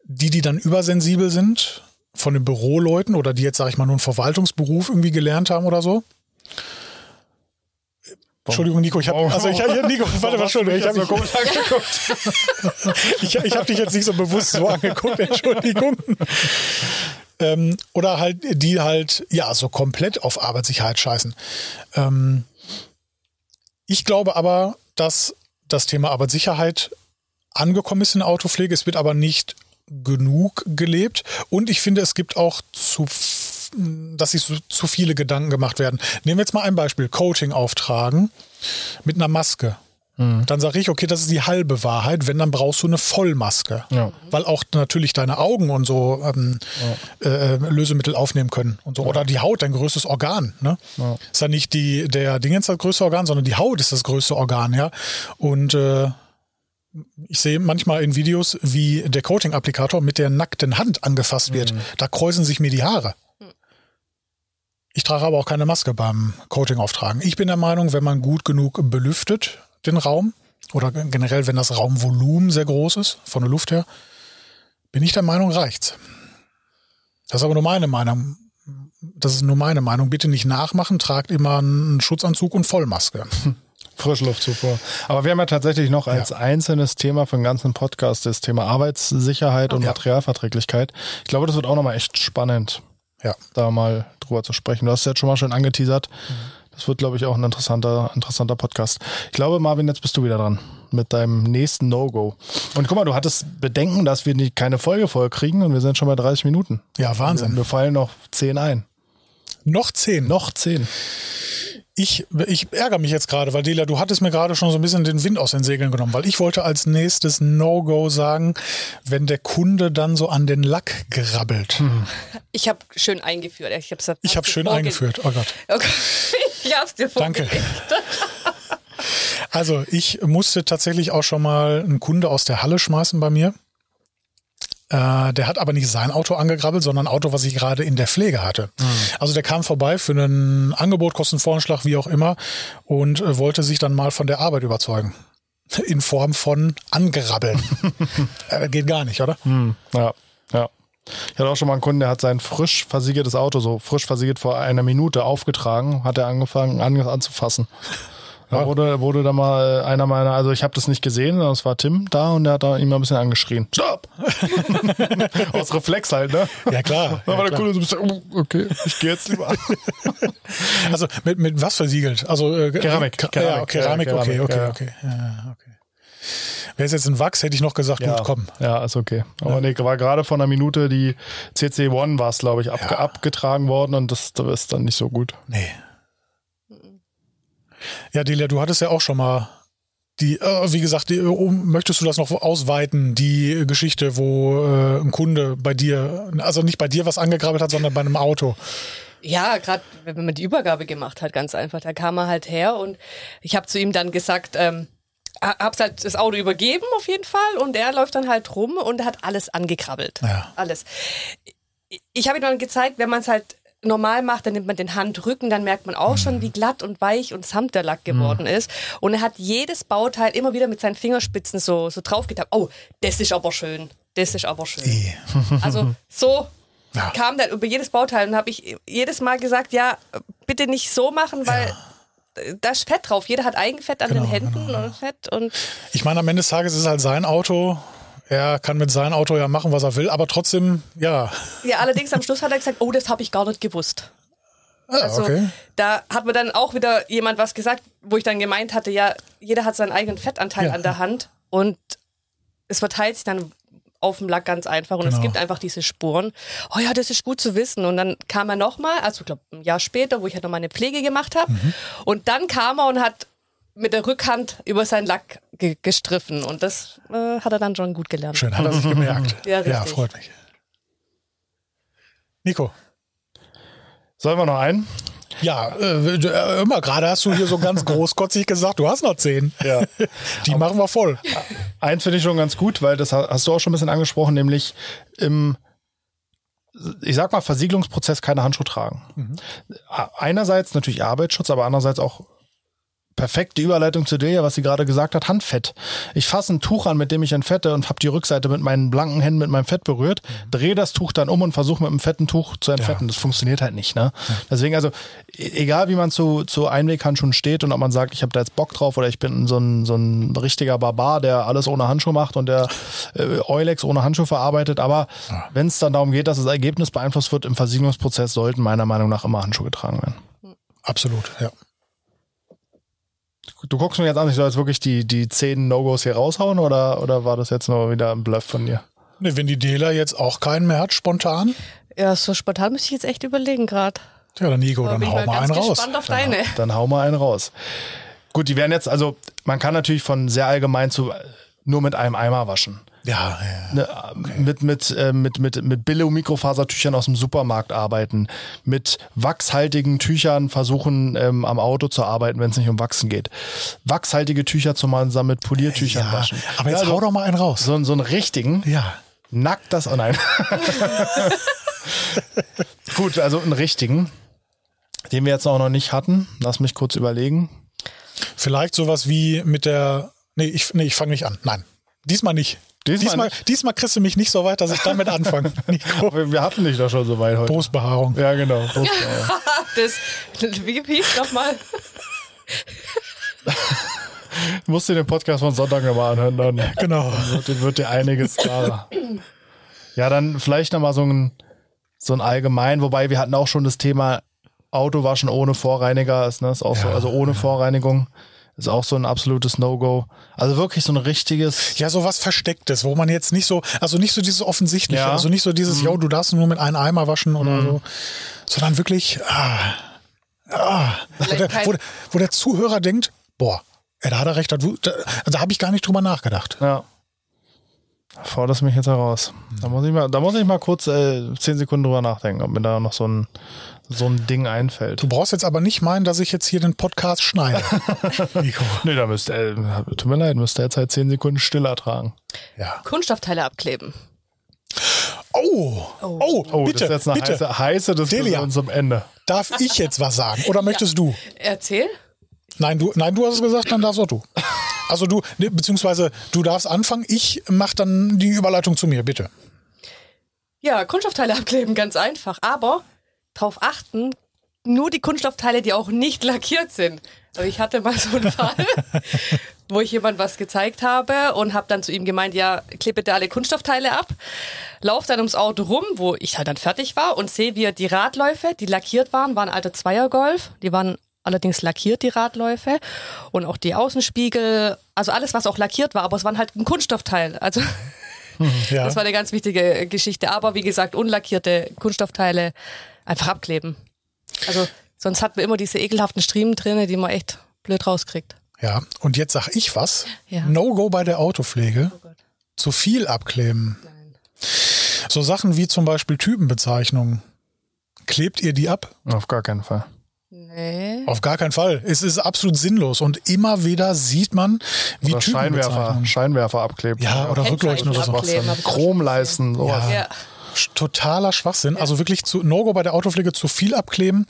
Die, die dann übersensibel sind von den Büroleuten oder die jetzt, sage ich mal, nur einen Verwaltungsberuf irgendwie gelernt haben oder so. Entschuldigung, Nico, ich habe Warum- also ich, ja, Nico, warte mal, Entschuldigung, ich habe so komisch angeguckt. <laughs> ich, ich habe dich jetzt nicht so bewusst so angeguckt, Entschuldigung. Ähm, oder halt, die halt, ja, so komplett auf Arbeitssicherheit scheißen. Ähm, ich glaube aber, dass das Thema Arbeitssicherheit angekommen ist in der Autopflege. Es wird aber nicht genug gelebt. Und ich finde, es gibt auch zu, dass sich so, zu viele Gedanken gemacht werden. Nehmen wir jetzt mal ein Beispiel. Coaching auftragen mit einer Maske. Dann sage ich, okay, das ist die halbe Wahrheit. Wenn, dann brauchst du eine Vollmaske. Ja. Weil auch natürlich deine Augen und so ähm, äh, Lösemittel aufnehmen können und so. Oder die Haut, dein größtes Organ. Ne? Ist ja nicht die, der Dingens das größte Organ, sondern die Haut ist das größte Organ, ja. Und äh, ich sehe manchmal in Videos, wie der Coating-Applikator mit der nackten Hand angefasst wird. Da kräuseln sich mir die Haare. Ich trage aber auch keine Maske beim Coating auftragen. Ich bin der Meinung, wenn man gut genug belüftet, den Raum, oder generell, wenn das Raumvolumen sehr groß ist, von der Luft her, bin ich der Meinung, reicht's. Das ist aber nur meine Meinung. Das ist nur meine Meinung. Bitte nicht nachmachen, tragt immer einen Schutzanzug und Vollmaske. <laughs> Frischluftzufuhr. Aber wir haben ja tatsächlich noch als einzelnes Thema für den ganzen Podcast das Thema Arbeitssicherheit und Ja. Materialverträglichkeit. Ich glaube, das wird auch nochmal echt spannend, Ja. da mal drüber zu sprechen. Du hast es jetzt schon mal schön angeteasert, Das wird, glaube ich, auch ein interessanter, interessanter Podcast. Ich glaube, Marvin, jetzt bist du wieder dran mit deinem nächsten No-Go. Und guck mal, du hattest Bedenken, dass wir nicht, keine Folge voll kriegen und wir sind schon bei 30 Minuten. Ja, Wahnsinn. Wir fallen noch 10 ein. Noch zehn. Noch 10. Ich, ich ärgere mich jetzt gerade, weil Delia, du hattest mir gerade schon so ein bisschen den Wind aus den Segeln genommen, weil ich wollte als nächstes No-Go sagen, wenn der Kunde dann so an den Lack grabbelt. <laughs> Ich habe schön eingeführt. Ich habe Ich habe schön eingeführt. Oh Gott. <laughs> Okay. Ich hab's dir Danke. vorgelegt. Also ich musste tatsächlich auch schon mal einen Kunde aus der Halle schmeißen bei mir. Äh, der hat aber nicht sein Auto angegrabbelt, sondern ein Auto, was ich gerade in der Pflege hatte. Also der kam vorbei für einen Angebot, Kostenvoranschlag, wie auch immer, und äh, wollte sich dann mal von der Arbeit überzeugen. <laughs> In Form von angrabbeln. <laughs> äh, geht gar nicht, oder? Hm, ja, ja. Ich hatte auch schon mal einen Kunden, der hat sein frisch versiegeltes Auto, so frisch versiegelt vor einer Minute aufgetragen, hat er angefangen an, anzufassen. Da Ja. wurde, wurde da mal einer meiner, also ich habe das nicht gesehen, sondern es war Tim da und der hat da ihn mal ein bisschen angeschrien. Stopp! <laughs> Aus Reflex halt, ne? Ja, klar. <laughs> Da Ja, war der klar. Kunde so ein bisschen, oh, okay, ich gehe jetzt lieber. <laughs> Also mit, mit was versiegelt? Also äh, Keramik. Keramik, Ja, Keramik, ja, okay, Keramik, okay, ja. okay. Ja, okay. Wäre es jetzt ein Wachs, hätte ich noch gesagt, ja, gut, komm. Ja, ist okay. Aber nee, war gerade vor einer Minute die CC One war es, glaube ich, abge Ja. abgetragen worden und das, das ist dann nicht so gut. Nee. Ja, Delia, du hattest ja auch schon mal die, äh, wie gesagt, die, um, möchtest du das noch ausweiten, die Geschichte, wo äh, ein Kunde bei dir, also nicht bei dir was angegrabbelt hat, sondern bei einem Auto. Ja, gerade wenn man die Übergabe gemacht hat, ganz einfach. Da kam er halt her und ich habe zu ihm dann gesagt, ähm, ha- hab's halt das Auto übergeben auf jeden Fall und er läuft dann halt rum und hat alles angekrabbelt. Ja. Alles. Ich habe ihm dann gezeigt, wenn man es halt normal macht, dann nimmt man den Handrücken, dann merkt man auch schon, wie glatt und weich und samt der Lack geworden ist. Und er hat jedes Bauteil immer wieder mit seinen Fingerspitzen so, so drauf getappt. Oh, das ist aber schön. Das ist aber schön. Eh. <laughs> Also so Ja. kam dann über jedes Bauteil und habe ich jedes Mal gesagt, ja, bitte nicht so machen, weil da ist Fett drauf. Jeder hat Eigenfett an Genau, den Händen genau, und Fett und Ich meine, am Ende des Tages ist es halt sein Auto. Er kann mit seinem Auto ja machen, was er will, aber trotzdem, ja. ja, allerdings am Schluss hat er gesagt, oh, das habe ich gar nicht gewusst. Ah, Also okay. da hat mir dann auch wieder jemand was gesagt, wo ich dann gemeint hatte, ja, jeder hat seinen eigenen Fettanteil Ja. an der Hand und es verteilt sich dann auf dem Lack ganz einfach und es Genau. gibt einfach diese Spuren. Oh ja, das ist gut zu wissen. Und dann kam er nochmal, also ich glaube ein Jahr später, wo ich halt noch meine Pflege gemacht habe. Mhm. Und dann kam er und hat mit der Rückhand über seinen Lack ge gestriffen. Und das äh, hat er dann schon gut gelernt. Schön, hat er sich gemerkt. Ja, ja, freut mich. Nico. Sollen wir noch einen? Ja, äh, äh, immer gerade hast du hier so ganz <laughs> großkotzig gesagt, du hast noch zehn. Ja. <laughs> Die machen wir voll. Eins finde ich schon ganz gut, weil das hast du auch schon ein bisschen angesprochen, nämlich im, ich sag mal, Versiegelungsprozess keine Handschuhe tragen. Einerseits natürlich Arbeitsschutz, aber andererseits auch perfekte Überleitung zu Delia, was sie gerade gesagt hat, Handfett. Ich fasse ein Tuch an, mit dem ich entfette und habe die Rückseite mit meinen blanken Händen mit meinem Fett berührt, drehe das Tuch dann um und versuche mit einem fetten Tuch zu entfetten. Das funktioniert halt nicht. Ne? Deswegen also, e- egal wie man zu, zu Einweghandschuhen steht und ob man sagt, ich habe da jetzt Bock drauf oder ich bin so ein, so ein richtiger Barbar, der alles ohne Handschuh macht und der äh, Eulex ohne Handschuh verarbeitet. Aber wenn es dann darum geht, dass das Ergebnis beeinflusst wird im Versiegelungsprozess, sollten meiner Meinung nach immer Handschuhe getragen werden. Absolut, ja. Du guckst mir jetzt an, ich soll jetzt wirklich die, die zehn No-Gos hier raushauen oder, oder war das jetzt nur wieder ein Bluff von dir? Ne, wenn die Dela jetzt auch keinen mehr hat, spontan, Ja, so spontan müsste ich jetzt echt überlegen gerade. ja, dann Nico, Da dann ich hau mal einen raus. gespannt auf deine. Dann hau mal einen raus. Gut, die werden jetzt, also man kann natürlich von sehr allgemein zu nur mit einem Eimer waschen. Ja, ja. Ne, mit, mit, äh, mit, mit, mit Billo-Mikrofasertüchern aus dem Supermarkt arbeiten, mit wachshaltigen Tüchern versuchen, ähm, am Auto zu arbeiten, wenn es nicht um Wachsen geht. Wachshaltige Tücher zusammen mit Poliertüchern ja. waschen. Aber jetzt Ja, also hau doch mal einen raus. so, so einen richtigen, Ja. nackt das, oh nein. <laughs> Gut, also einen richtigen, den wir jetzt auch noch nicht hatten. Lass mich kurz überlegen. Vielleicht sowas wie mit der. Nee, ich, nee, ich fange nicht an. Nein. Diesmal nicht. Diesmal Diesmal, kriegst du mich nicht so weit, dass ich damit anfange. <laughs> Nico. Wir, hatten dich doch schon so weit heute. Brustbehaarung. Ja, genau. Brustbehaarung. <laughs> Das, wie hieß nochmal? <laughs> Du musst dir den Podcast von Sonntag nochmal anhören, dann Genau. wird, dir- wird dir einiges klarer. Ja, dann vielleicht nochmal so ein, so ein allgemein, wobei wir hatten auch schon das Thema Auto waschen ohne Vorreiniger ist, ne? Ist auch so, Ja, also ohne Vorreinigung ist auch so ein absolutes No-Go. Also wirklich so ein richtiges. Ja, so was Verstecktes, wo man jetzt nicht so, also nicht so dieses Offensichtliche, Ja. also nicht so dieses, yo, du darfst nur mit einem Eimer waschen oder so, sondern wirklich, ah, ah, wo, der, wo, wo der Zuhörer denkt, boah, ey, da hat er recht, da, da, da habe ich gar nicht drüber nachgedacht. Ja. Forderst mich jetzt heraus. Da muss ich mal, da muss ich mal kurz äh, zehn Sekunden drüber nachdenken, ob mir da noch so ein so ein Ding einfällt. Du brauchst jetzt aber nicht meinen, dass ich jetzt hier den Podcast schneide. <laughs> Nico. Nee, da müsst äh, tut mir leid, müsst ihr jetzt halt zehn Sekunden still ertragen. Ja. Kunststoffteile abkleben. Oh, oh, Oh, bitte, das ist jetzt eine bitte. heiße, heiße Diskussion Delia. zum Ende. Darf ich jetzt was sagen? Oder <laughs> möchtest du? Erzähl. Nein, du, nein, du hast es gesagt, dann darfst auch du. <laughs> Also du, ne, beziehungsweise du darfst anfangen, ich mach dann die Überleitung zu mir, bitte. Ja, Kunststoffteile abkleben, ganz einfach. Aber darauf achten, nur die Kunststoffteile, die auch nicht lackiert sind. Also ich hatte mal so einen <laughs> Fall, wo ich jemand was gezeigt habe und habe dann zu ihm gemeint, ja, kleb bitte alle Kunststoffteile ab. Lauf dann ums Auto rum, wo ich halt dann fertig war und sehe, wie er die Radläufe, die lackiert waren, waren alter Zweiergolf. Die waren allerdings lackiert, die Radläufe. Und auch die Außenspiegel, also alles, was auch lackiert war, aber es waren halt ein Kunststoffteil. Also Ja. <laughs> das war eine ganz wichtige Geschichte. Aber wie gesagt, unlackierte Kunststoffteile einfach abkleben. Also sonst hat man immer diese ekelhaften Striemen drin, die man echt blöd rauskriegt. ja, und jetzt sag ich was. Ja. No-Go bei der Autopflege. Oh. Zu viel abkleben. Nein. So Sachen wie zum Beispiel Typenbezeichnungen. Klebt ihr die ab? Auf gar keinen Fall. Nee. Auf gar keinen Fall. Es ist absolut sinnlos. Und immer wieder sieht man, wie Oder Scheinwerfer. Scheinwerfer abkleben. Ja, oder Rückleuchten oder so. abkleben, hab ich auch schon Chromleisten, sowas. Ja. Ja. Totaler Schwachsinn. Also wirklich zu No-Go bei der Autopflege zu viel abkleben.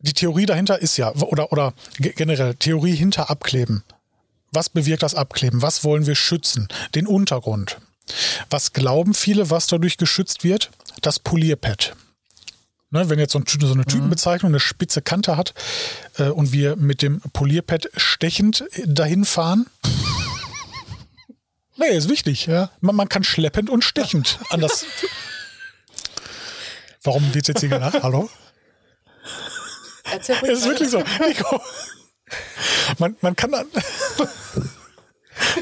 Die Theorie dahinter ist ja, oder, oder ge- generell Theorie hinter Abkleben. Was bewirkt das Abkleben? Was wollen wir schützen? Den Untergrund. Was glauben viele, was dadurch geschützt wird? Das Polierpad. Ne, wenn jetzt so, ein, so eine Typenbezeichnung eine spitze Kante hat äh, und wir mit dem Polierpad stechend äh, dahin fahren. Nee, ist wichtig. Ja. Man, man kann schleppend und stechend an das. Warum wird jetzt hier gelacht? <laughs> Hallo? Erzähl Es ist wirklich so. Nico. Man, man kann dann.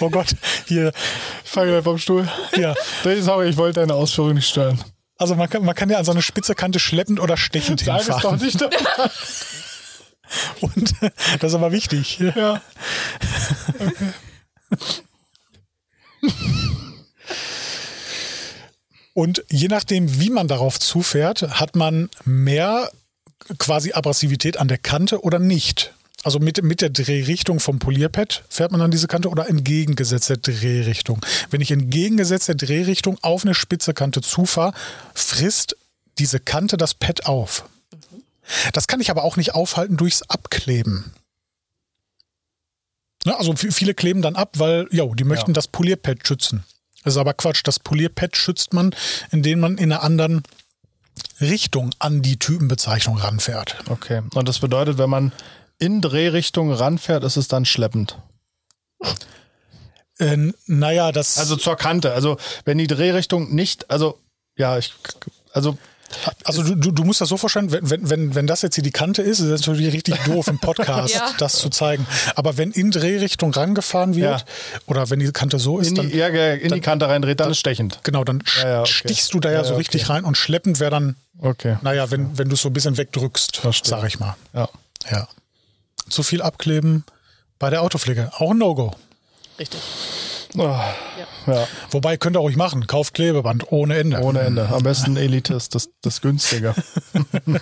Oh Gott, hier. Ich fange gleich vom Stuhl. Ja. Sorry, ich wollte deine Ausführung nicht stören. Also man kann, man kann ja an so eine spitze Kante schleppend oder stechend Sag es doch hinfahren. nicht. <laughs> <laughs> Und das ist aber wichtig. ja. Und je nachdem, wie man darauf zufährt, hat man mehr quasi Abrasivität an der Kante oder nicht. Also mit, mit der Drehrichtung vom Polierpad fährt man an diese Kante oder entgegengesetzter Drehrichtung. Wenn ich entgegengesetzter Drehrichtung auf eine spitze Kante zufahre, frisst diese Kante das Pad auf. Das kann ich aber auch nicht aufhalten durchs Abkleben. Ne, also viele kleben dann ab, weil, jo, die möchten Ja. das Polierpad schützen. Das ist aber Quatsch. Das Polierpad schützt man, indem man in einer anderen Richtung an die Typenbezeichnung ranfährt. Okay. Und das bedeutet, wenn man in Drehrichtung ranfährt, ist es dann schleppend. Äh, naja, das. Also zur Kante. Also wenn die Drehrichtung nicht, also ja, ich, also Also du, du, du musst das so vorstellen, wenn, wenn, wenn, das jetzt hier die Kante ist, ist das natürlich richtig doof im Podcast, <laughs> Ja. das zu zeigen. Aber wenn in Drehrichtung rangefahren wird, Ja. oder wenn die Kante so ist, in dann, die, ja, ja, in die Kante reindreht, dann ist stechend. genau, dann Ja, ja, okay. stichst du da ja, Ja, so ja, richtig okay. rein und schleppend wäre dann, Okay. naja, wenn, wenn du es so ein bisschen wegdrückst, Verstehe. sag ich mal. Ja. Ja. Zu viel abkleben bei der Autopflege. Auch ein No-Go. Richtig. Oh, ja. Wobei könnt ihr ruhig machen. Kauft Klebeband ohne Ende. Ohne Ende. Am besten Elitist, das, das günstige. <laughs>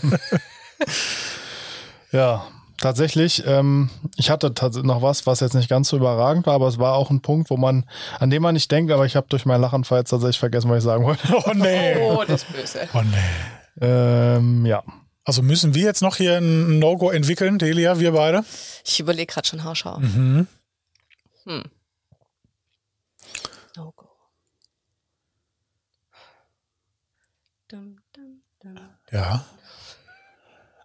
ja, tatsächlich. Ähm, ich hatte noch was, was jetzt nicht ganz so überragend war, aber es war auch ein Punkt, wo man, an dem man nicht denkt, aber ich habe durch meinen Lachenfall jetzt tatsächlich vergessen, was ich sagen wollte. <laughs> Oh nee. Oh, das ist böse. Oh nee. ähm, ja. Also müssen wir jetzt noch hier ein No-Go entwickeln, Delia, wir beide? Ich überlege gerade schon haarscharf. Mhm. Hm. Ja.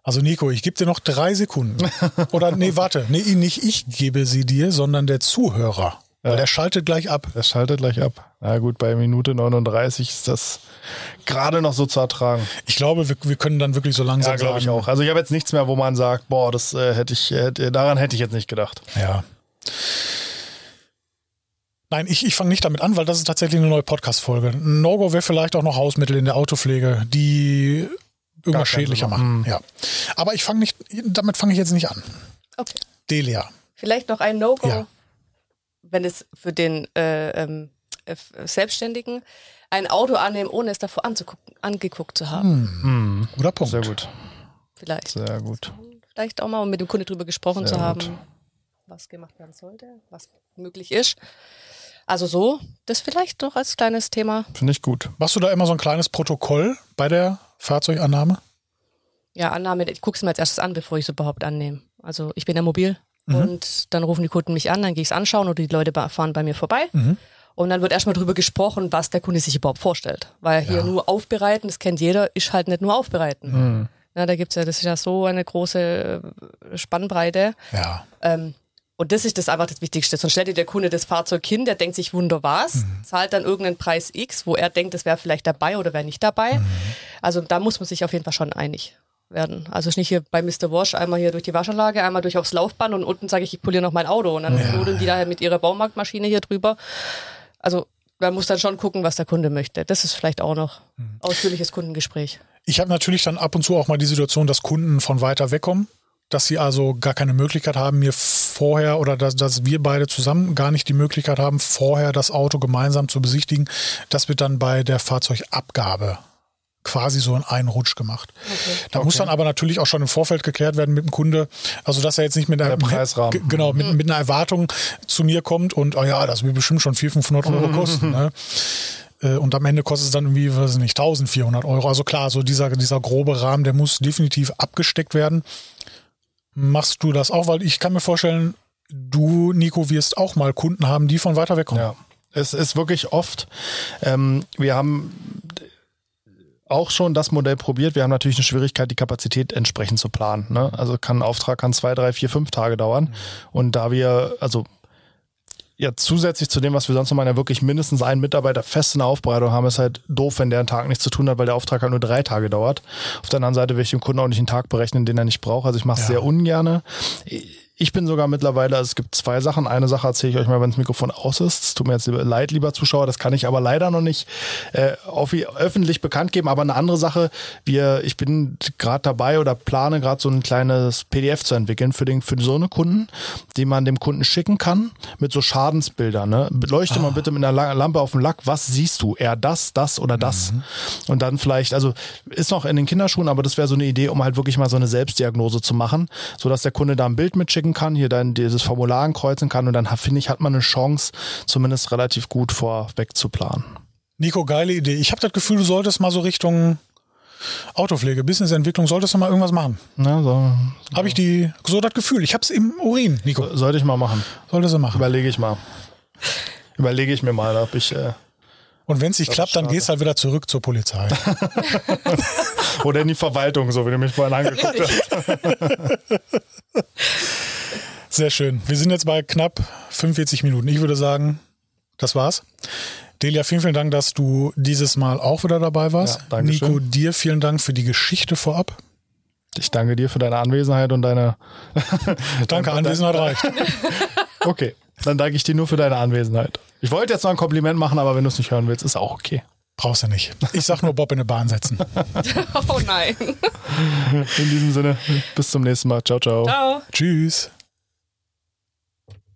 Also Nico, ich gebe dir noch drei Sekunden. <laughs> Oder nee, warte, nee, nicht ich gebe sie dir, sondern der Zuhörer. Weil der schaltet gleich ab. Der schaltet gleich ab. Na gut, bei Minute 39 ist das gerade noch so zu ertragen. Ich glaube, wir, wir können dann wirklich so langsam Ja, glaube ich auch. Also ich habe jetzt nichts mehr, wo man sagt, boah, das äh, hätte ich, hätte, daran hätte ich jetzt nicht gedacht. Ja. Nein, ich, ich fange nicht damit an, weil das ist tatsächlich eine neue Podcast-Folge. No-Go wäre vielleicht auch noch Hausmittel in der Autopflege, die irgendwas schädlicher machen. machen. Ja. Aber ich fange nicht, damit fange ich jetzt nicht an. Okay. Delia. Vielleicht noch ein No-Go, Ja. wenn es für den äh, ähm, äh, Selbstständigen ein Auto annehmen, ohne es davor anzugucken, angeguckt zu haben. Hm, Guter Punkt. sehr gut, Vielleicht. sehr gut. Vielleicht auch mal mit dem Kunde drüber gesprochen Sehr zu haben, gut. was gemacht werden sollte, was möglich ist. Also so, das vielleicht noch als kleines Thema. Finde ich gut. Machst du da immer so ein kleines Protokoll bei der Fahrzeugannahme? Ja, Annahme, ich gucke es mir als erstes an, bevor ich es überhaupt annehme. Also ich bin ja mobil Mhm. und dann rufen die Kunden mich an, dann gehe ich es anschauen oder die Leute fahren bei mir vorbei. Mhm. Und dann wird erstmal drüber gesprochen, was der Kunde sich überhaupt vorstellt. Weil hier Ja. nur aufbereiten, das kennt jeder, ist halt nicht nur aufbereiten. Hm. Ja, da gibt's ja, das ist ja so eine große äh, Spannbreite. Ja. Ähm, und das ist das einfach das Wichtigste. Sonst stellt dir der Kunde das Fahrzeug hin, der denkt sich wunder was, Mhm. zahlt dann irgendeinen Preis X, wo er denkt, das wäre vielleicht dabei oder wäre nicht dabei. Mhm. Also da muss man sich auf jeden Fall schon einig werden. Also ist nicht hier bei Mr. Wash einmal hier durch die Waschanlage, einmal durch aufs Laufband und unten sage ich, ich poliere noch mein Auto und dann Ja. nudeln die da mit ihrer Baumarktmaschine hier drüber. Also man muss dann schon gucken, was der Kunde möchte. Das ist vielleicht auch noch Mhm. ausführliches Kundengespräch. Ich habe natürlich dann ab und zu auch mal die Situation, dass Kunden von weiter weg kommen, dass sie also gar keine Möglichkeit haben, mir vorher oder dass, dass wir beide zusammen gar nicht die Möglichkeit haben, vorher das Auto gemeinsam zu besichtigen. Das wird dann bei der Fahrzeugabgabe quasi so in einen Rutsch gemacht. Da muss dann aber natürlich auch schon im Vorfeld geklärt werden mit dem Kunde, also dass er jetzt nicht mit einer, Preisrahmen. Genau, mit, mit einer Erwartung zu mir kommt und, oh ja, das wird bestimmt schon 400, 500 Euro kosten. Ne? Äh, Und am Ende kostet es dann irgendwie, weiß ich nicht, 1400 Euro. Also klar, so dieser, dieser grobe Rahmen, der muss definitiv abgesteckt werden. Machst du das auch? Weil ich kann mir vorstellen, du, Nico, wirst auch mal Kunden haben, die von weiter weg kommen. Ja, es ist wirklich oft. Ähm, wir haben auch schon das Modell probiert. Wir haben natürlich eine Schwierigkeit, die Kapazität entsprechend zu planen. Ne? Also kann ein Auftrag kann zwei, drei, vier, fünf Tage dauern. Und da wir, also ja, zusätzlich zu dem, was wir sonst noch mal ja wirklich mindestens einen Mitarbeiter fest in der Aufbereitung haben, ist halt doof, wenn der einen Tag nichts zu tun hat, weil der Auftrag halt nur drei Tage dauert. Auf der anderen Seite will ich dem Kunden auch nicht einen Tag berechnen, den er nicht braucht. Also ich mache es Ja. sehr ungerne. Ich bin sogar mittlerweile, also es gibt zwei Sachen. Eine Sache erzähle ich euch mal, wenn das Mikrofon aus ist. Es tut mir jetzt leid, lieber Zuschauer, das kann ich aber leider noch nicht äh, auf, öffentlich bekannt geben. Aber eine andere Sache, wir, ich bin gerade dabei oder plane gerade so ein kleines PDF zu entwickeln für, den, für so eine Kunden, die man dem Kunden schicken kann mit so Schadensbildern. Ne? Leuchte mal bitte mit einer La- Lampe auf den Lack, was siehst du? Eher das, das oder das? Und dann vielleicht, also ist noch in den Kinderschuhen, aber das wäre so eine Idee, um halt wirklich mal so eine Selbstdiagnose zu machen, sodass der Kunde da ein Bild mitschicken kann, hier dann dieses Formular ankreuzen kann und dann finde ich, hat man eine Chance, zumindest relativ gut vorweg zu planen. Nico, geile Idee. Ich habe das Gefühl, du solltest mal so Richtung Autopflege, Businessentwicklung, solltest du mal irgendwas machen. Ne, so, Habe ich die, so das Gefühl. Ich habe es im Urin, Nico. sollte ich mal machen. Solltest du machen. Überlege ich mal. Überlege ich mir mal, ob ich äh, Und wenn es nicht klappt, dann gehst halt wieder zurück zur Polizei. <laughs> oder in die Verwaltung, so wie du mich vorhin angeguckt hast. <laughs> Sehr schön. Wir sind jetzt bei knapp 45 Minuten. Ich würde sagen, das war's. Delia, vielen, vielen Dank, dass du dieses Mal auch wieder dabei warst. Ja, danke Nico, dir vielen Dank für die Geschichte vorab. Ich danke dir für deine Anwesenheit und deine. Danke, <laughs> Anwesenheit reicht. Okay, dann danke ich dir nur für deine Anwesenheit. Ich wollte jetzt noch ein Kompliment machen, aber wenn du es nicht hören willst, ist auch okay. Brauchst du nicht. Ich sag nur Bob in eine Bahn setzen. <laughs> Oh nein. In diesem Sinne, bis zum nächsten Mal. Ciao, ciao. Ciao. Tschüss.